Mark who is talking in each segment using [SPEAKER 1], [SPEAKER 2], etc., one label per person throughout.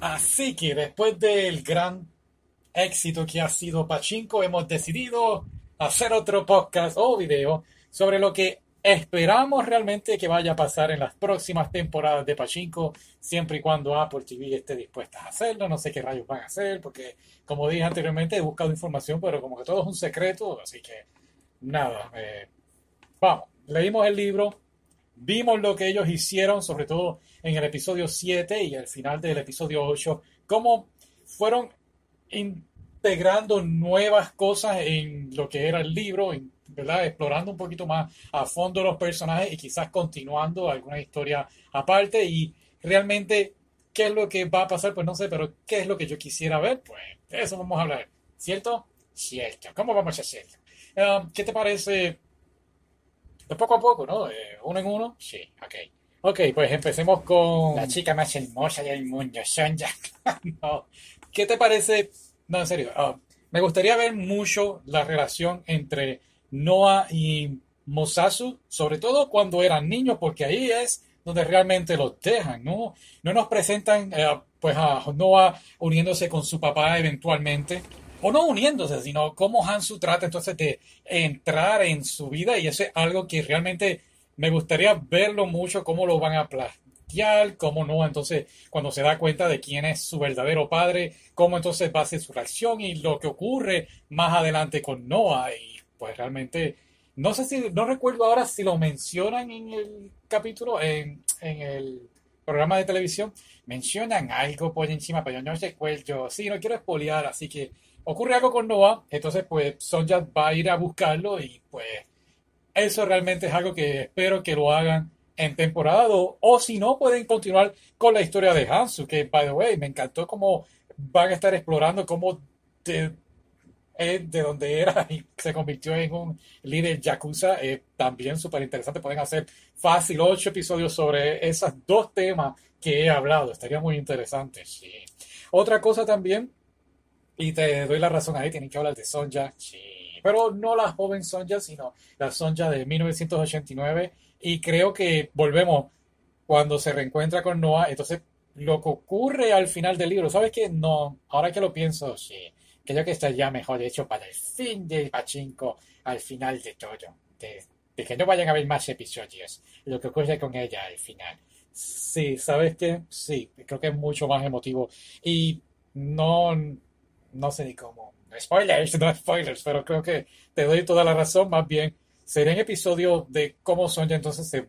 [SPEAKER 1] Así que después del gran éxito que ha sido Pachinko, hemos decidido hacer otro podcast o video sobre lo que esperamos realmente que vaya a pasar en las próximas temporadas de Pachinko, siempre y cuando Apple TV esté dispuesta a hacerlo. No sé qué rayos van a hacer, porque como dije anteriormente, he buscado información, pero como que todo es un secreto, así que nada. Eh, vamos, leímos el libro, vimos lo que ellos hicieron, sobre todo en el episodio 7 y el final del episodio 8, cómo fueron integrando nuevas cosas en lo que era el libro, ¿verdad? explorando un poquito más a fondo los personajes y quizás continuando alguna historia aparte y realmente qué es lo que va a pasar, pues no sé, pero qué es lo que yo quisiera ver, pues de eso vamos a hablar, ¿cierto? Cierto, ¿cómo vamos a hacerlo? Um, ¿Qué te parece? De poco a poco, ¿no? Eh, uno en uno. Sí, ok. Ok, pues empecemos con
[SPEAKER 2] la chica más hermosa del mundo, Sonja.
[SPEAKER 1] no. ¿Qué te parece? No, en serio. Uh, me gustaría ver mucho la relación entre Noah y Mosasu, sobre todo cuando eran niños, porque ahí es donde realmente los dejan, ¿no? No nos presentan uh, pues a Noah uniéndose con su papá eventualmente, o no uniéndose, sino cómo Hansu trata entonces de entrar en su vida y eso es algo que realmente me gustaría verlo mucho, cómo lo van a plantear, cómo no, entonces cuando se da cuenta de quién es su verdadero padre, cómo entonces va a ser su reacción y lo que ocurre más adelante con Noah. Y pues realmente no sé si, no recuerdo ahora si lo mencionan en el capítulo, en, en el programa de televisión, mencionan algo por encima, pero yo no recuerdo, sí, no quiero espolear, así que ocurre algo con Noah, entonces pues Sonja va a ir a buscarlo y pues eso realmente es algo que espero que lo hagan en temporada 2 o si no pueden continuar con la historia de Hansu, que by the way me encantó cómo van a estar explorando cómo de, de donde era y se convirtió en un líder yakuza, eh, también súper interesante, pueden hacer fácil ocho episodios sobre esos dos temas que he hablado, estaría muy interesante, sí. Otra cosa también y te doy la razón ahí, tienen que hablar de Sonja, sí. Pero no la joven Sonja, sino la Sonja de 1989. Y creo que volvemos cuando se reencuentra con Noah. Entonces, lo que ocurre al final del libro, ¿sabes qué? No, ahora que lo pienso, sí. Creo que estaría mejor hecho para el fin de Pachinko, al final de todo. De, de que no vayan a haber más episodios. Lo que ocurre con ella al final. Sí, ¿sabes qué? Sí, creo que es mucho más emotivo. Y no no sé ni cómo. Spoilers, no spoilers, pero creo que te doy toda la razón. Más bien, sería un episodio de cómo Sonja entonces se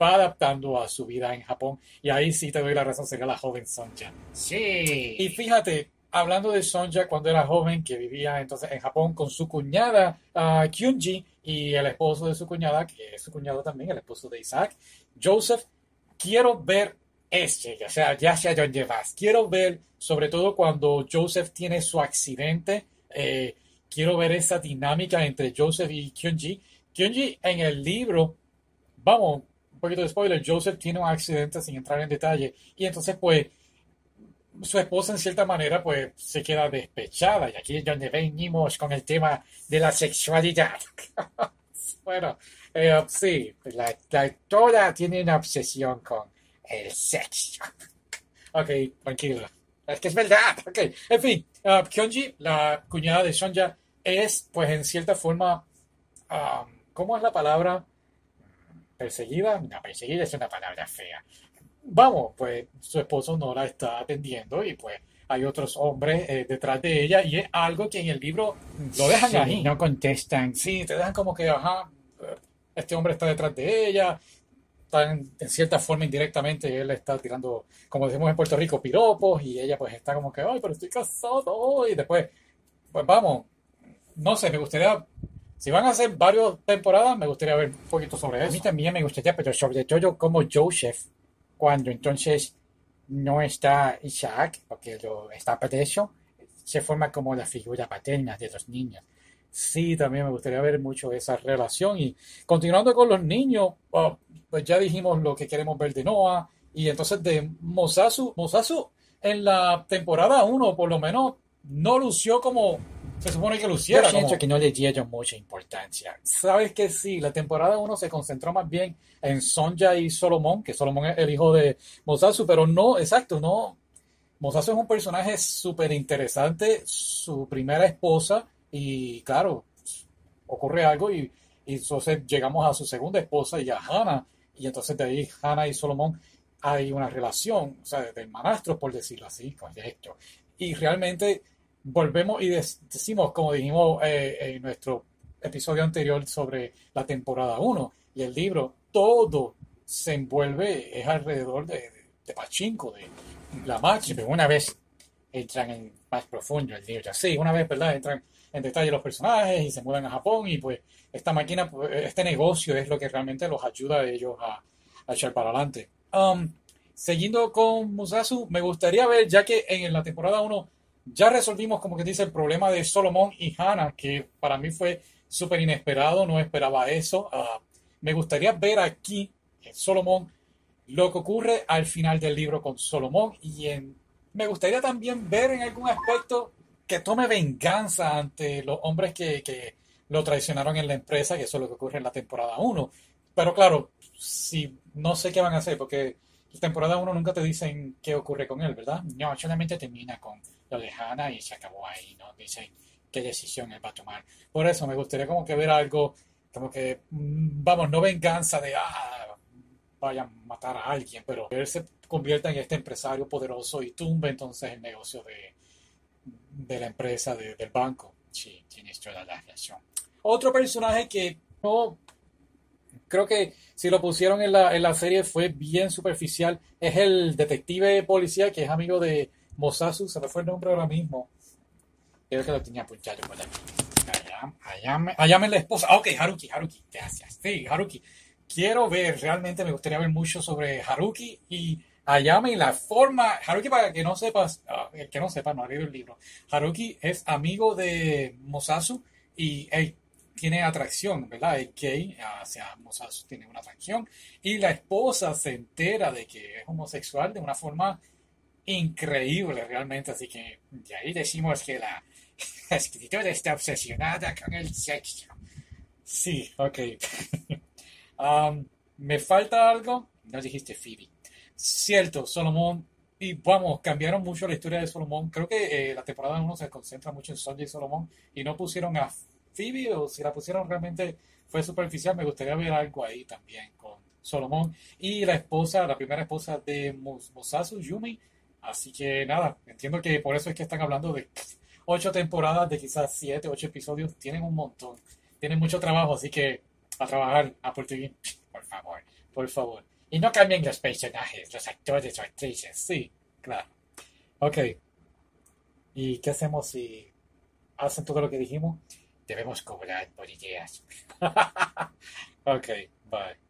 [SPEAKER 1] va adaptando a su vida en Japón. Y ahí sí te doy la razón, sería la joven Sonja.
[SPEAKER 2] Sí.
[SPEAKER 1] Y fíjate, hablando de Sonja cuando era joven, que vivía entonces en Japón con su cuñada uh, Kyunji y el esposo de su cuñada, que es su cuñado también, el esposo de Isaac, Joseph. Quiero ver este, o sea, ya sé a dónde vas. Quiero ver, sobre todo cuando Joseph tiene su accidente, eh, quiero ver esa dinámica entre Joseph y Kyunji. Kyunji en el libro, vamos, un poquito de spoiler, Joseph tiene un accidente sin entrar en detalle y entonces pues su esposa en cierta manera pues se queda despechada y aquí es donde venimos con el tema de la sexualidad. bueno, eh, sí, la, la, toda tiene una obsesión con el sexo. ok, tranquilo. Es que es verdad. Ok, en fin, uh, Kyunji, la cuñada de Sonja, es, pues, en cierta forma, um, ¿cómo es la palabra? ¿Perseguida? No, perseguida es una palabra fea. Vamos, pues, su esposo no la está atendiendo y, pues, hay otros hombres eh, detrás de ella y es algo que en el libro lo dejan
[SPEAKER 2] Sí,
[SPEAKER 1] ahí.
[SPEAKER 2] no contestan.
[SPEAKER 1] Sí, te dejan como que, ajá, este hombre está detrás de ella, están en cierta forma indirectamente, él está tirando, como decimos en Puerto Rico, piropos y ella pues está como que, ay, pero estoy casado, y después, pues vamos, no sé, me gustaría, si van a hacer varias temporadas, me gustaría ver un poquito sobre
[SPEAKER 2] A
[SPEAKER 1] eso.
[SPEAKER 2] mí también me gustaría, pero sobre todo como Joseph, cuando entonces no está Isaac, porque lo está preso, se forma como la figura paterna de los niños.
[SPEAKER 1] Sí, también me gustaría ver mucho esa relación. Y continuando con los niños, oh, pues ya dijimos lo que queremos ver de Noah. Y entonces de Mosasu, Mosasu en la temporada 1 por lo menos no lució como se supone que
[SPEAKER 2] Yo
[SPEAKER 1] luciera.
[SPEAKER 2] siento
[SPEAKER 1] como-
[SPEAKER 2] que no le dieron mucha importancia.
[SPEAKER 1] Sabes que sí, la temporada 1 se concentró más bien en Sonja y Solomon, que Solomon es el hijo de Mosasu, pero no, exacto, no, Mosasu es un personaje súper interesante, su primera esposa, y claro, ocurre algo y, y entonces llegamos a su segunda esposa y a Hannah, y entonces de ahí Hannah y Solomon hay una relación, o sea, de hermanastros, por decirlo así, con esto. Y realmente volvemos y decimos, como dijimos eh, en nuestro episodio anterior sobre la temporada 1 y el libro, todo se envuelve, es alrededor de, de, Pachinko, de la máquina.
[SPEAKER 2] Una vez entran en más profundo el libro.
[SPEAKER 1] Sí, una vez, ¿verdad? Entran en detalle los personajes y se mudan a Japón y pues esta máquina, pues, este negocio es lo que realmente los ayuda a ellos a, a echar para adelante. Um, siguiendo con Musasu, me gustaría ver, ya que en la temporada 1 ya resolvimos, como que dice, el problema de Solomon y Hannah, que para mí fue súper inesperado, no esperaba eso. Uh, me gustaría ver aquí en lo que ocurre al final del libro con Solomon y en, me gustaría también ver en algún aspecto que tome venganza ante los hombres que, que lo traicionaron en la empresa, que eso es lo que ocurre en la temporada 1. Pero claro, si no sé qué van a hacer, porque la temporada 1 nunca te dicen qué ocurre con él, ¿verdad?
[SPEAKER 2] No, solamente termina con lo de Hannah y se acabó ahí, no dicen qué decisión él va a tomar.
[SPEAKER 1] Por eso me gustaría como que ver algo, como que, mm, vamos, no venganza de, ah, vayan a matar a alguien, pero que él se convierta en este empresario poderoso y tumbe entonces el negocio de, de la empresa, del banco.
[SPEAKER 2] Sí, tienes toda la razón.
[SPEAKER 1] Otro personaje que no creo que si lo pusieron en la, en la serie fue bien superficial. Es el detective policía que es amigo de Mosasu, se me fue el nombre ahora mismo.
[SPEAKER 2] Creo que lo tenía apuntado por aquí.
[SPEAKER 1] Ayame, Ayame la esposa. Ah, ok, Haruki, Haruki, gracias. Sí, Haruki. Quiero ver, realmente me gustaría ver mucho sobre Haruki y Ayame y la forma. Haruki, para que no sepas, uh, el que no sepa, no ha leído el libro. Haruki es amigo de Mosasu y tiene atracción, ¿verdad? Es gay hacia Mosasu, tiene una atracción. Y la esposa se entera de que es homosexual de una forma increíble realmente. Así que de ahí decimos que la, escritora está obsesionada con el sexo. Sí, ok. um, ¿Me falta algo?
[SPEAKER 2] No dijiste Phoebe.
[SPEAKER 1] Cierto, Solomon. Y vamos, cambiaron mucho la historia de Solomon. Creo que eh, la temporada 1 se concentra mucho en Sonja y Solomon y no pusieron a Phoebe o si la pusieron realmente fue superficial. Me gustaría ver algo ahí también con Solomon y la esposa, la primera esposa de Mosasu, Yumi. Así que nada, entiendo que por eso es que están hablando de ocho temporadas, de quizás siete, ocho episodios. Tienen un montón, tienen mucho trabajo, así que a trabajar Apple TV, por favor, por favor.
[SPEAKER 2] Y no cambien los personajes, los actores o actrices.
[SPEAKER 1] Sí, claro. Ok. ¿Y qué hacemos si hacen todo lo que dijimos?
[SPEAKER 2] Debemos cobrar por ideas.
[SPEAKER 1] ok, bye.